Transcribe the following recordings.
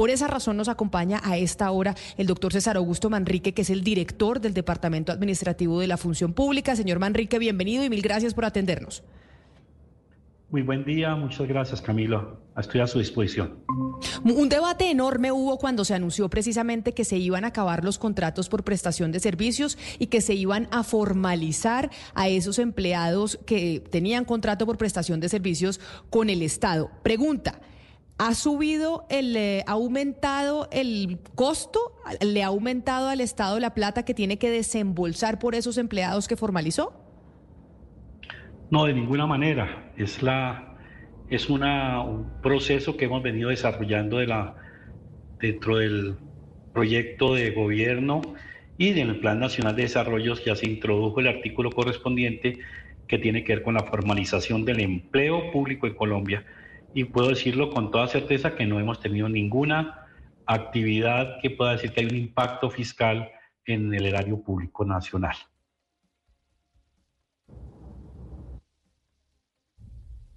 Por esa razón nos acompaña a esta hora el doctor César Augusto Manrique, que es el director del Departamento Administrativo de la Función Pública. Señor Manrique, bienvenido y mil gracias por atendernos. Muy buen día, muchas gracias Camilo. Estoy a su disposición. Un debate enorme hubo cuando se anunció precisamente que se iban a acabar los contratos por prestación de servicios y que se iban a formalizar a esos empleados que tenían contrato por prestación de servicios con el Estado. Pregunta. ¿Ha subido, el, eh, ha aumentado el costo? ¿Le ha aumentado al Estado la plata que tiene que desembolsar por esos empleados que formalizó? No, de ninguna manera. Es, la, es un proceso que hemos venido desarrollando de la, dentro del proyecto de gobierno y en el Plan Nacional de Desarrollo ya se introdujo el artículo correspondiente que tiene que ver con la formalización del empleo público en Colombia. Y puedo decirlo con toda certeza que no hemos tenido ninguna actividad que pueda decir que hay un impacto fiscal en el erario público nacional.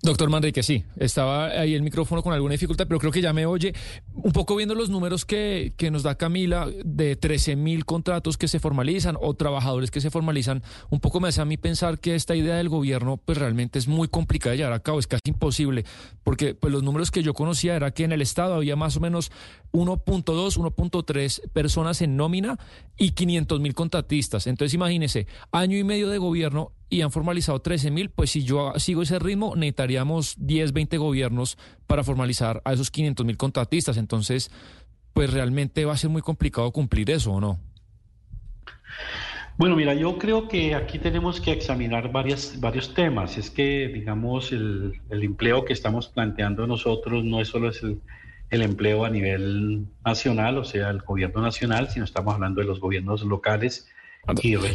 Doctor Manrique, sí, estaba ahí el micrófono con alguna dificultad, pero creo que ya me oye. Un poco viendo los números que, que nos da Camila de 13 mil contratos que se formalizan o trabajadores que se formalizan, un poco me hace a mí pensar que esta idea del gobierno pues realmente es muy complicada de llevar a cabo, es casi imposible, porque pues los números que yo conocía era que en el Estado había más o menos 1.2, 1.3 personas en nómina y 500 mil contratistas. Entonces imagínese, año y medio de gobierno y han formalizado 13 mil, pues si yo sigo ese ritmo, necesitaríamos 10, 20 gobiernos para formalizar a esos 500 mil contratistas. Entonces, pues realmente va a ser muy complicado cumplir eso, ¿o no? Bueno, mira, yo creo que aquí tenemos que examinar varias, varios temas. Es que, digamos, el, empleo que estamos planteando nosotros no es solo es el empleo a nivel nacional, o sea, el gobierno nacional, sino estamos hablando de los gobiernos locales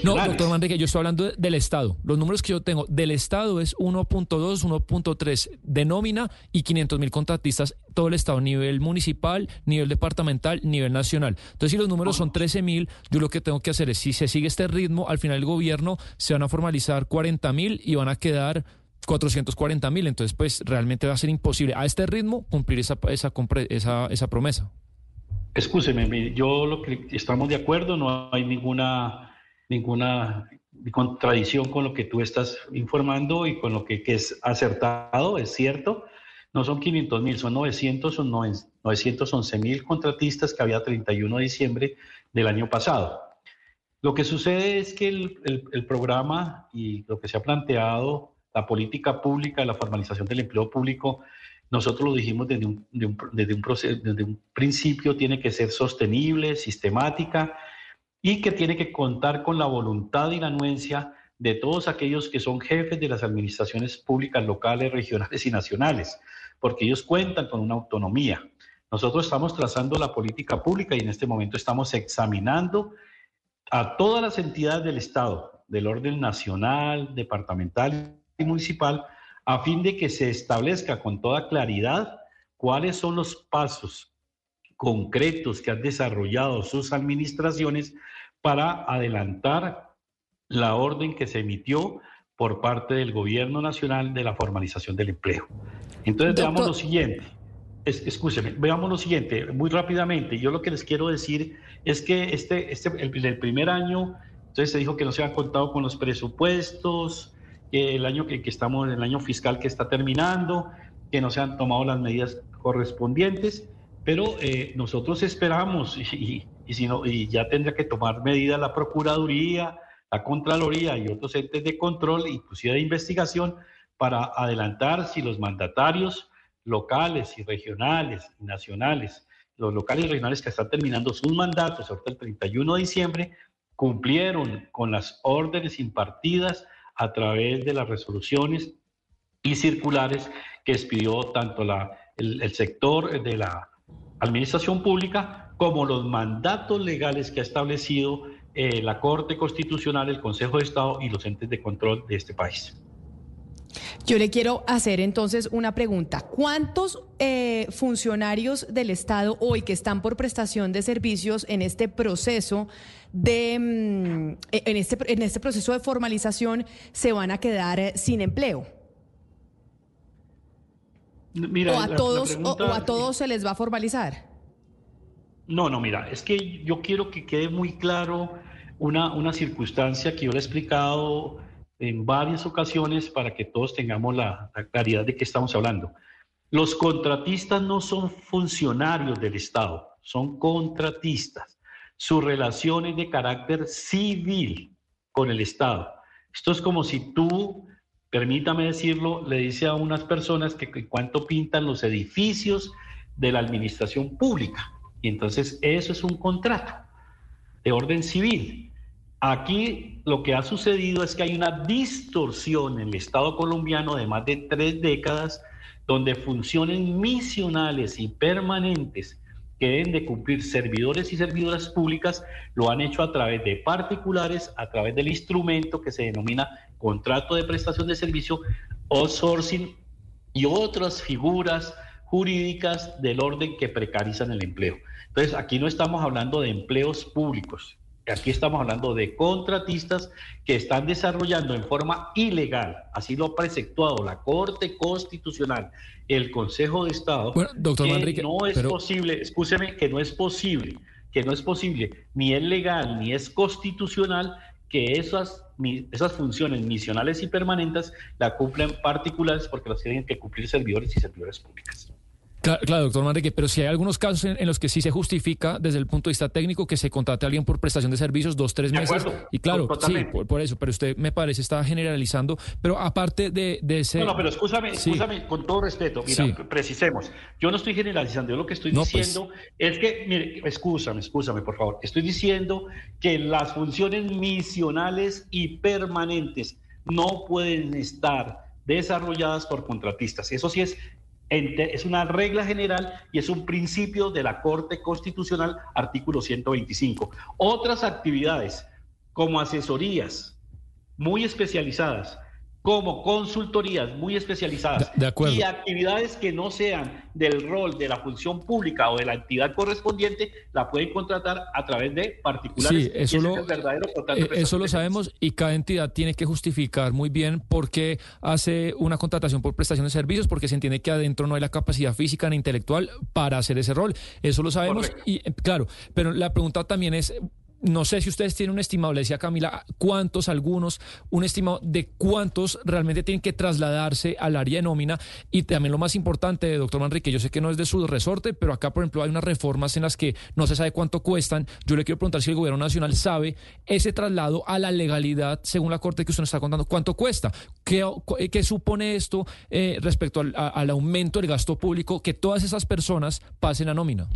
no, doctor Manrique, yo estoy hablando del Estado. Los números que yo tengo del Estado es 1.2, 1.3 de nómina y 500 mil contratistas, todo el Estado, nivel municipal, nivel departamental, nivel nacional. Entonces, si los números son 13 mil, yo lo que tengo que hacer es, si se sigue este ritmo, al final el gobierno se van a formalizar 40 mil y van a quedar 440 mil. Entonces, pues realmente va a ser imposible a este ritmo cumplir esa, esa, esa, esa promesa. Escúcheme, yo lo que estamos de acuerdo, no hay ninguna ninguna contradicción con lo que tú estás informando y con lo que, es acertado, es cierto. No son 500 mil, son 900 son 911 mil contratistas que había 31 de diciembre del año pasado. Lo que sucede es que el, programa y lo que se ha planteado, la política pública, la formalización del empleo público, nosotros lo dijimos desde un, desde un, desde un principio, tiene que ser sostenible, sistemática y que tiene que contar con la voluntad y la anuencia de todos aquellos que son jefes de las administraciones públicas locales, regionales y nacionales, porque ellos cuentan con una autonomía. Nosotros estamos trazando la política pública y en este momento estamos examinando a todas las entidades del Estado, del orden nacional, departamental y municipal, a fin de que se establezca con toda claridad cuáles son los pasos concretos que han desarrollado sus administraciones para adelantar la orden que se emitió por parte del gobierno nacional de la formalización del empleo. Entonces, veamos lo siguiente. escúcheme, veamos lo siguiente, muy rápidamente. Yo lo que les quiero decir es que este, este el, primer año, entonces se dijo que no se ha contado con los presupuestos, el año que, que estamos, el año fiscal que está terminando, que no se han tomado las medidas correspondientes. Pero eh, nosotros esperamos, y, ya tendrá que tomar medidas la Procuraduría, la Contraloría y otros entes de control, inclusive de investigación, para adelantar si los mandatarios locales y regionales y nacionales, los locales y regionales que están terminando sus mandatos ahorita el 31 de diciembre, cumplieron con las órdenes impartidas a través de las resoluciones y circulares que expidió tanto el sector de la administración pública como los mandatos legales que ha establecido eh, la Corte Constitucional, el Consejo de Estado y los entes de control de este país. Yo le quiero hacer entonces una pregunta. ¿Cuántos eh, funcionarios del Estado hoy que están por prestación de servicios en este proceso de mm, en este en este proceso de formalización se van a quedar eh, sin empleo? O a todos o, a todos se les va a formalizar. No, no, mira, es que yo quiero que quede muy claro una, una circunstancia que yo le he explicado en varias ocasiones para que todos tengamos la, la claridad de qué estamos hablando. Los contratistas no son funcionarios del Estado, son contratistas. Su relación es de carácter civil con el Estado. Esto es como si tú, permítame decirlo, le dice a unas personas que, cuánto pintan los edificios de la administración pública. Y entonces eso es un contrato de orden civil. Aquí lo que ha sucedido es que hay una distorsión en el Estado colombiano de más de tres décadas donde funciones misionales y permanentes que deben de cumplir servidores y servidoras públicas lo han hecho a través de particulares, a través del instrumento que se denomina contrato de prestación de servicio, outsourcing y otras figuras jurídicas del orden que precarizan el empleo. Entonces, aquí no estamos hablando de empleos públicos, aquí estamos hablando de contratistas que están desarrollando en forma ilegal, así lo ha preceptuado la Corte Constitucional, el Consejo de Estado, bueno, doctor que Manrique, no es pero... posible, escúcheme, que no es posible, que no es posible, ni es legal, ni es constitucional que esas, esas funciones misionales y permanentes la cumplen particulares porque las tienen que cumplir servidores y servidoras públicas. Claro, claro, doctor Manrique, pero si hay algunos casos en, en, los que sí se justifica desde el punto de vista técnico que se contrate a alguien por prestación de servicios dos, tres meses. Acuerdo, y claro, sí, por, por, eso, pero usted me parece está generalizando. Pero aparte de, de ese. No, no, pero escúchame, Sí. escúchame con todo respeto. Mira, Sí. precisemos. Yo no estoy generalizando, yo lo que estoy No, pues. diciendo es que, mire, escúchame, escúchame, por favor. Estoy diciendo que las funciones misionales y permanentes no pueden estar desarrolladas por contratistas. Eso sí es es una regla general y es un principio de la Corte Constitucional, artículo 125. Otras actividades, como asesorías muy especializadas, como consultorías muy especializadas De- de acuerdo. y actividades que no sean del rol de la función pública o de la entidad correspondiente, la pueden contratar a través de particulares. Sí, Y eso lo- es Eh, eso lo sabemos y cada entidad tiene que justificar muy bien por qué hace una contratación por prestación de servicios, porque se entiende que adentro no hay la capacidad física ni intelectual para hacer ese rol. Eso lo sabemos Correcto. y eh, claro, pero la pregunta también es... No sé si ustedes tienen un estimado, le decía Camila, cuántos, algunos, un estimado de cuántos realmente tienen que trasladarse al área de nómina. Y también lo más importante, doctor Manrique, yo sé que no es de su resorte, pero acá, por ejemplo, hay unas reformas en las que no se sabe cuánto cuestan. Yo le quiero preguntar si el gobierno nacional sabe ese traslado a la legalidad, según la corte que usted nos está contando, cuánto cuesta. ¿Qué, qué supone esto eh, respecto al, al aumento del gasto público que todas esas personas pasen a nómina?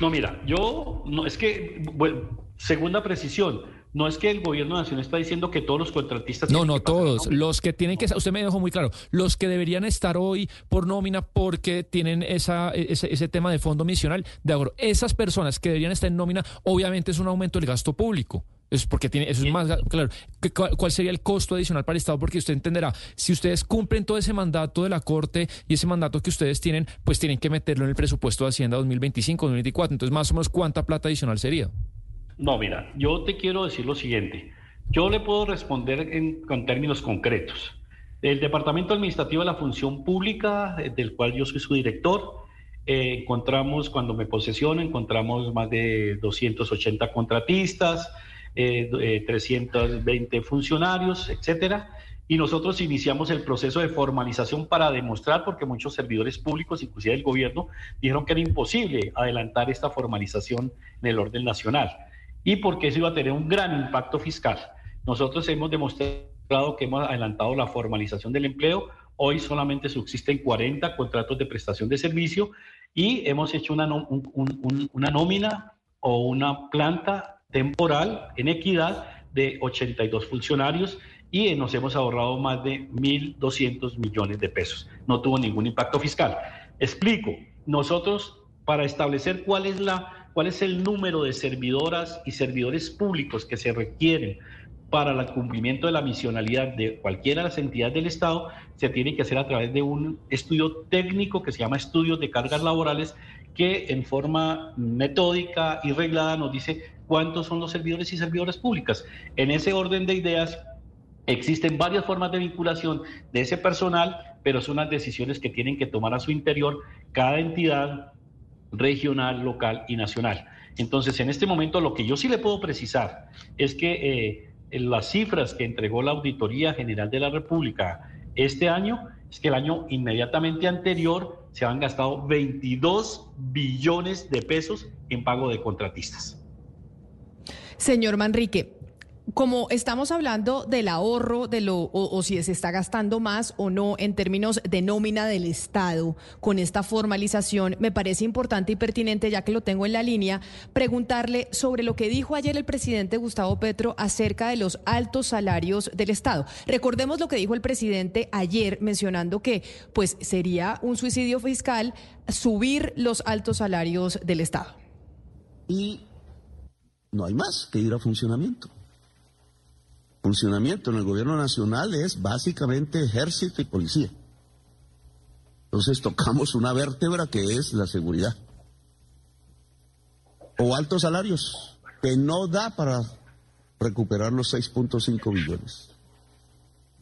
No, mira, yo, no, es que, bueno, segunda precisión, no es que el gobierno nacional está diciendo que todos los contratistas... No, no pasar todos. Los que tienen que, usted me dejó muy claro, los que deberían estar hoy por nómina porque tienen esa, ese, ese tema de fondo misional, de acuerdo. Esas personas que deberían estar en nómina, obviamente es un aumento del gasto público. Es porque tiene, eso es más, claro. ¿Qué- cuál, sería el costo adicional para el Estado? Porque usted entenderá, si ustedes cumplen todo ese mandato de la Corte y ese mandato que ustedes tienen, pues tienen que meterlo en el presupuesto de Hacienda 2025, 2024. Entonces, más o menos, ¿cuánta plata adicional sería? No, mira, yo te quiero decir lo siguiente. Yo le puedo responder en, con términos concretos. El Departamento Administrativo de la Función Pública, eh, del cual yo soy su director, eh, encontramos, cuando me posesiono, encontramos más de 280 contratistas, eh, eh, 320 funcionarios, etcétera. Y nosotros iniciamos el proceso de formalización para demostrar, porque muchos servidores públicos, inclusive el gobierno, dijeron que era imposible adelantar esta formalización en el orden nacional y porque eso iba a tener un gran impacto fiscal. Nosotros hemos demostrado que hemos adelantado la formalización del empleo. Hoy solamente subsisten 40 contratos de prestación de servicio y hemos hecho una, un- un- una nómina o una planta temporal en equidad de 82 funcionarios y nos hemos ahorrado más de 1.200 millones de pesos. No tuvo ningún impacto fiscal. Explico, nosotros para establecer cuál es, la, cuál es el número de servidoras y servidores públicos que se requieren para el cumplimiento de la misionalidad de cualquiera de las entidades del Estado, se tiene que hacer a través de un estudio técnico que se llama estudios de cargas laborales, que en forma metódica y reglada nos dice cuántos son los servidores y servidoras públicas. En ese orden de ideas, existen varias formas de vinculación de ese personal, pero son las decisiones que tienen que tomar a su interior cada entidad regional, local y nacional. Entonces, en este momento lo que yo sí le puedo precisar es que eh, las cifras que entregó la Auditoría General de la República este año es que el año inmediatamente anterior se han gastado 22 billones de pesos en pago de contratistas. Señor Manrique, como estamos hablando del ahorro de lo o, si se está gastando más o no en términos de nómina del Estado con esta formalización, me parece importante y pertinente, ya que lo tengo en la línea, preguntarle sobre lo que dijo ayer el presidente Gustavo Petro acerca de los altos salarios del Estado. Recordemos lo que dijo el presidente ayer mencionando que pues sería un suicidio fiscal subir los altos salarios del Estado. Y no hay más que ir a funcionamiento funcionamiento en el gobierno nacional es básicamente ejército y policía. Entonces tocamos una vértebra que es la seguridad. O altos salarios, que no da para recuperar los 6.5 billones.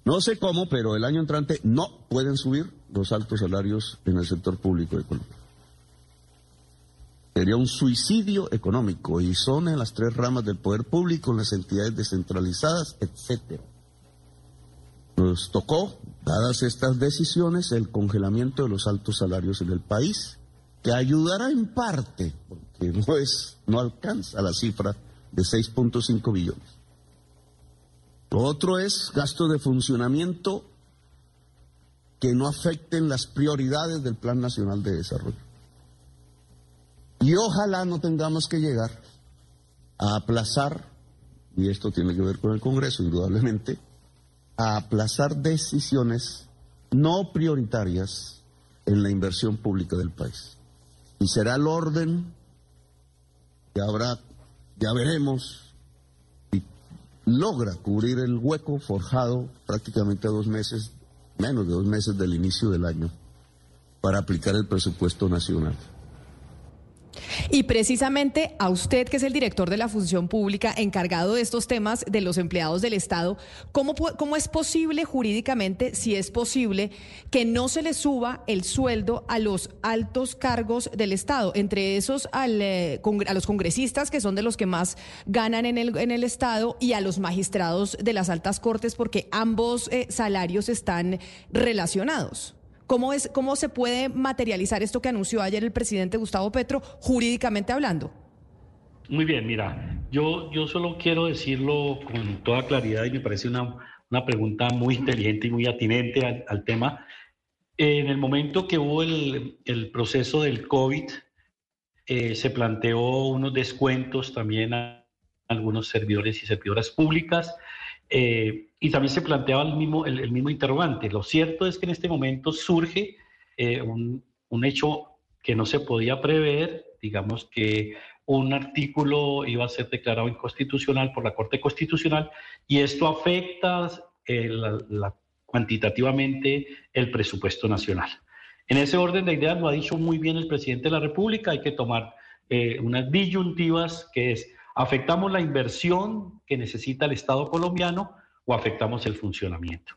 No sé cómo, pero el año entrante no pueden subir los altos salarios en el sector público de Colombia. Sería un suicidio económico y son en las tres ramas del poder público, en las entidades descentralizadas, etcétera. Nos tocó, dadas estas decisiones, el congelamiento de los altos salarios en el país, que ayudará en parte, porque no alcanza la cifra de 6.5 billones. Lo otro es gasto de funcionamiento que no afecten las prioridades del Plan Nacional de Desarrollo. Y ojalá no tengamos que llegar a aplazar, y esto tiene que ver con el Congreso indudablemente, a aplazar decisiones no prioritarias en la inversión pública del país. Y será el orden que habrá, ya veremos, si logra cubrir el hueco forjado prácticamente a dos meses, menos de dos meses del inicio del año, para aplicar el presupuesto nacional. Y precisamente a usted, que es el director de la función pública encargado de estos temas de los empleados del Estado, ¿cómo, cómo es posible jurídicamente, si es posible, que no se le suba el sueldo a los altos cargos del Estado, entre esos eh, a los congresistas, que son de los que más ganan en el, en el Estado, y a los magistrados de las altas cortes, porque ambos eh, salarios están relacionados? ¿Cómo, es, ¿Cómo se puede materializar esto que anunció ayer el presidente Gustavo Petro, jurídicamente hablando? Muy bien, mira, yo, yo solo quiero decirlo con toda claridad y me parece una, una pregunta muy inteligente y muy atinente al, tema. En el momento que hubo el, el proceso del COVID, eh, se planteó unos descuentos también a algunos servidores y servidoras públicas eh, y también se planteaba el mismo, el, mismo interrogante. Lo cierto es que en este momento surge eh, un, un, hecho que no se podía prever, digamos que un artículo iba a ser declarado inconstitucional por la Corte Constitucional y esto afecta eh, cuantitativamente el presupuesto nacional. En ese orden de ideas lo ha dicho muy bien el presidente de la República, hay que tomar unas disyuntivas que es ¿Afectamos la inversión que necesita el Estado colombiano o afectamos el funcionamiento?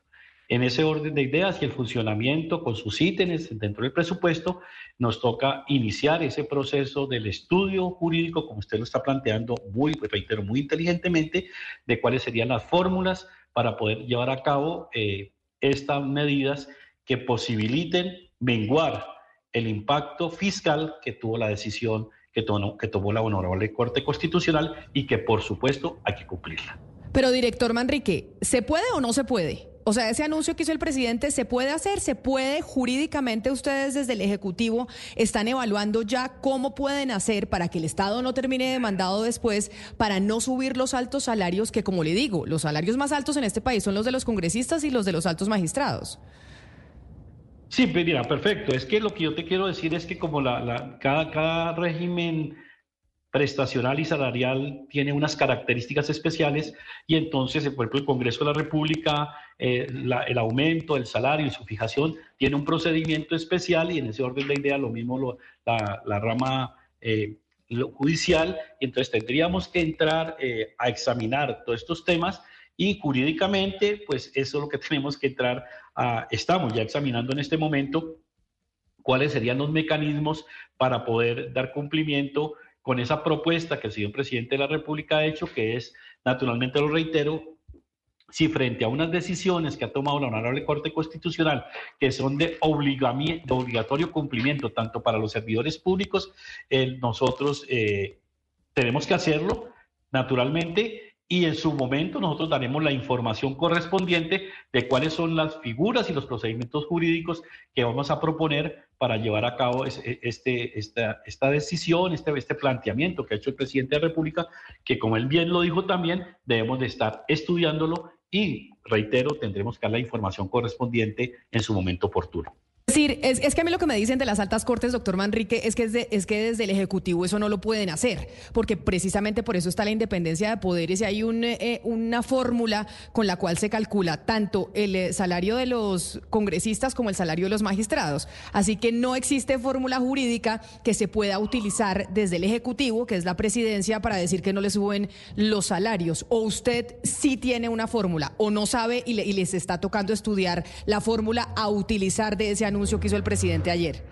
En ese orden de ideas y el funcionamiento con sus ítems dentro del presupuesto, nos toca iniciar ese proceso del estudio jurídico, como usted lo está planteando muy, reitero, muy inteligentemente, de cuáles serían las fórmulas para poder llevar a cabo eh, estas medidas que posibiliten menguar el impacto fiscal que tuvo la decisión que tomó, que tomó la Honorable Corte Constitucional y que por supuesto hay que cumplirla. Pero director Manrique, ¿se puede o no se puede? O sea, ese anuncio que hizo el presidente, ¿se puede hacer? ¿Se puede jurídicamente ustedes desde el Ejecutivo están evaluando ya cómo pueden hacer para que el Estado no termine demandado después, para no subir los altos salarios, que como le digo, los salarios más altos en este país son los de los congresistas y los de los altos magistrados? Sí, pues mira, perfecto. Es que lo que yo te quiero decir es que como la, cada, cada régimen prestacional y salarial tiene unas características especiales y entonces, por ejemplo, el Congreso de la República, eh, el aumento del salario y su fijación tiene un procedimiento especial y en ese orden de idea lo mismo la, rama eh, judicial y entonces tendríamos que entrar eh, a examinar todos estos temas y jurídicamente, pues eso es lo que tenemos que entrar a, estamos ya examinando en este momento cuáles serían los mecanismos para poder dar cumplimiento con esa propuesta que el señor presidente de la República ha hecho, que es, naturalmente lo reitero, si frente a unas decisiones que ha tomado la Honorable Corte Constitucional, que son de, obligatorio cumplimiento tanto para los servidores públicos, nosotros eh, tenemos que hacerlo, naturalmente, y en su momento nosotros daremos la información correspondiente de cuáles son las figuras y los procedimientos jurídicos que vamos a proponer para llevar a cabo e, este, esta, esta decisión, este, este planteamiento que ha hecho el presidente de la República, que como él bien lo dijo también, debemos de estar estudiándolo y, reitero, tendremos que dar la información correspondiente en su momento oportuno. Decir, es, que a mí lo que me dicen de las altas cortes, doctor Manrique, es que, es, es, que desde el Ejecutivo eso no lo pueden hacer, porque precisamente por eso está la independencia de poderes y hay un, eh, una fórmula con la cual se calcula tanto el eh, salario de los congresistas como el salario de los magistrados. Así que no existe fórmula jurídica que se pueda utilizar desde el Ejecutivo, que es la presidencia, para decir que no le suben los salarios. O usted sí tiene una fórmula, o no sabe y, y les está tocando estudiar la fórmula a utilizar de ese anuncio anuncio que hizo el presidente ayer?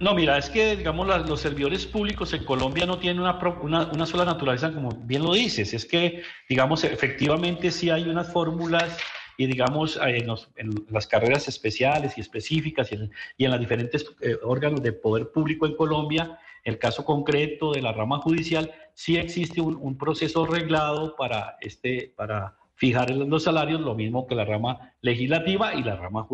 No, mira, es que, digamos, los servidores públicos en Colombia no tienen una, sola naturaleza, como bien lo dices. Es que, digamos, efectivamente sí hay unas fórmulas y, digamos, en, las carreras especiales y específicas y en, y los diferentes eh, órganos de poder público en Colombia, el caso concreto de la rama judicial, sí existe un, un proceso reglado para, este, para fijar los salarios, lo mismo que la rama legislativa y la rama,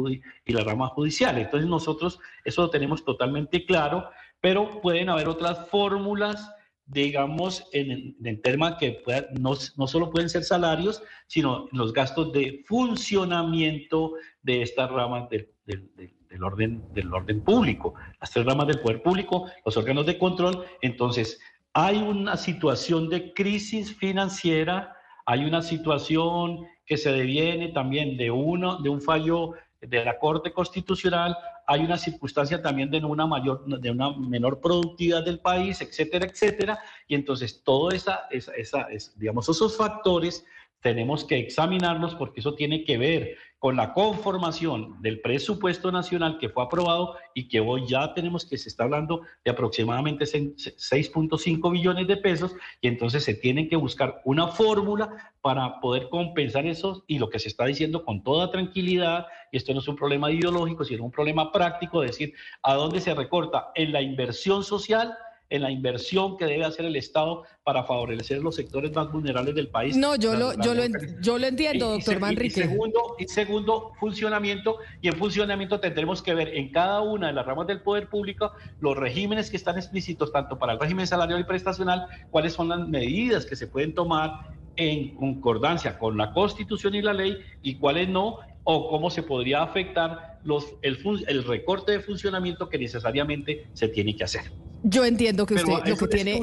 y la rama judicial. Entonces nosotros eso lo tenemos totalmente claro, pero pueden haber otras fórmulas, digamos, en, el tema que no, no, solo pueden ser salarios, sino los gastos de funcionamiento de estas ramas del, del orden, del orden público, las tres ramas del poder público, los órganos de control. Entonces, hay una situación de crisis financiera hay una situación que se deviene también de, uno, de un fallo de la Corte Constitucional, hay una circunstancia también de una mayor, de una menor productividad del país, etcétera, etcétera, y entonces todo esa, esa, esa digamos, esos factores tenemos que examinarlos porque eso tiene que ver con la conformación del presupuesto nacional que fue aprobado y que hoy ya tenemos que se está hablando de aproximadamente 6.5 billones de pesos y entonces se tiene que buscar una fórmula para poder compensar eso y lo que se está diciendo con toda tranquilidad, y esto no es un problema ideológico, sino un problema práctico, decir a dónde se recorta en la inversión social en la inversión que debe hacer el Estado para favorecer los sectores más vulnerables del país. No, yo, lo, yo, lo, yo lo entiendo, doctor Manrique. Y segundo, y segundo, funcionamiento, y en funcionamiento tendremos que ver en cada una de las ramas del poder público los regímenes que están explícitos, tanto para el régimen salarial y prestacional, cuáles son las medidas que se pueden tomar en concordancia con la Constitución y la ley y cuáles no, o cómo se podría afectar los, el, el recorte de funcionamiento que necesariamente se tiene que hacer. Yo entiendo que usted lo que tiene.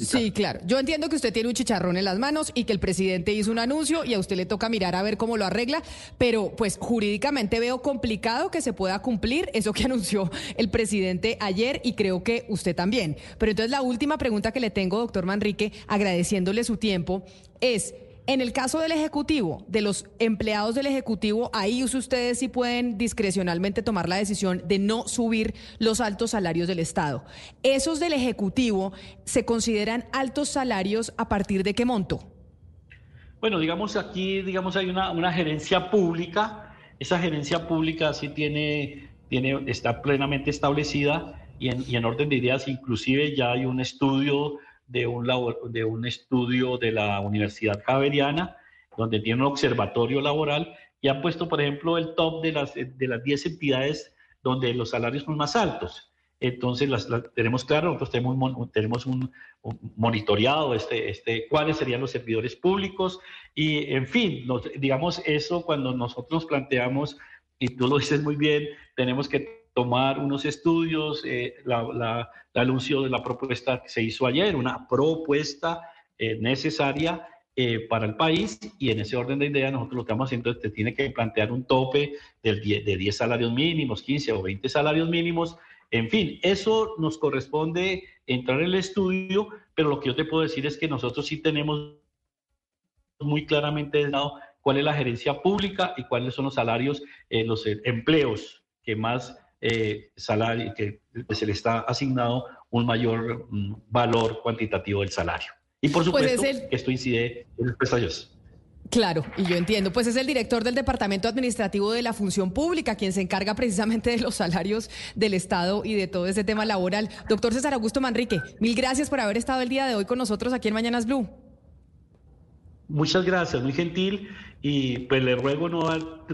sí, claro. Yo entiendo que usted tiene un chicharrón en las manos y que el presidente hizo un anuncio y a usted le toca mirar a ver cómo lo arregla, pero pues jurídicamente veo complicado que se pueda cumplir eso que anunció el presidente ayer y creo que usted también. Pero entonces la última pregunta que le tengo, doctor Manrique, agradeciéndole su tiempo, es. En el caso del Ejecutivo, de los empleados del Ejecutivo, ahí ustedes sí pueden discrecionalmente tomar la decisión de no subir los altos salarios del Estado. ¿Esos del Ejecutivo se consideran altos salarios a partir de qué monto? Bueno, digamos aquí, digamos, hay una, gerencia pública. Esa gerencia pública sí tiene, tiene, está plenamente establecida y en orden de ideas, inclusive ya hay un estudio de un, de un estudio de la Universidad Javeriana, donde tiene un observatorio laboral y han puesto, por ejemplo, el top de las, de las 10 entidades donde los salarios son más altos. Entonces, las, tenemos claro, nosotros tenemos, tenemos un, monitoreado este, este, cuáles serían los servidores públicos y, en fin, digamos eso cuando nosotros planteamos, y tú lo dices muy bien, tenemos que tomar unos estudios, eh, la, anuncio de la propuesta que se hizo ayer, una propuesta eh, necesaria eh, para el país y en ese orden de ideas nosotros lo que estamos haciendo es que tiene que plantear un tope de 10, de 10 salarios mínimos, 15 o 20 salarios mínimos. En fin, eso nos corresponde entrar en el estudio, pero lo que yo te puedo decir es que nosotros sí tenemos muy claramente dado cuál es la gerencia pública y cuáles son los salarios, los empleos que más eh, salario, que se le está asignado un mayor mm, valor cuantitativo del salario. Y por pues supuesto que esto incide en los prestadores. Claro, y yo entiendo. Pues es el director del Departamento Administrativo de la Función Pública quien se encarga precisamente de los salarios del Estado y de todo ese tema laboral. Doctor César Augusto Manrique, mil gracias por haber estado el día de hoy con nosotros aquí en Mañanas Blue. Muchas gracias, muy gentil. Y pues le ruego no,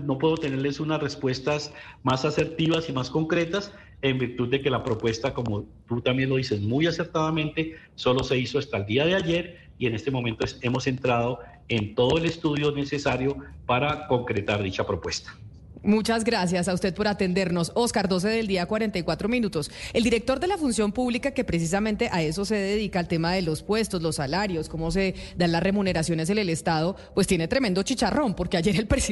no puedo tenerles unas respuestas más asertivas y más concretas en virtud de que la propuesta, como tú también lo dices muy acertadamente, solo se hizo hasta el día de ayer y en este momento hemos entrado en todo el estudio necesario para concretar dicha propuesta. Muchas gracias a usted por atendernos. Oscar, 12 del día, 44 minutos. El director de la función pública, que precisamente a eso se dedica, al tema de los puestos, los salarios, cómo se dan las remuneraciones en el Estado, pues tiene tremendo chicharrón, porque ayer el presidente...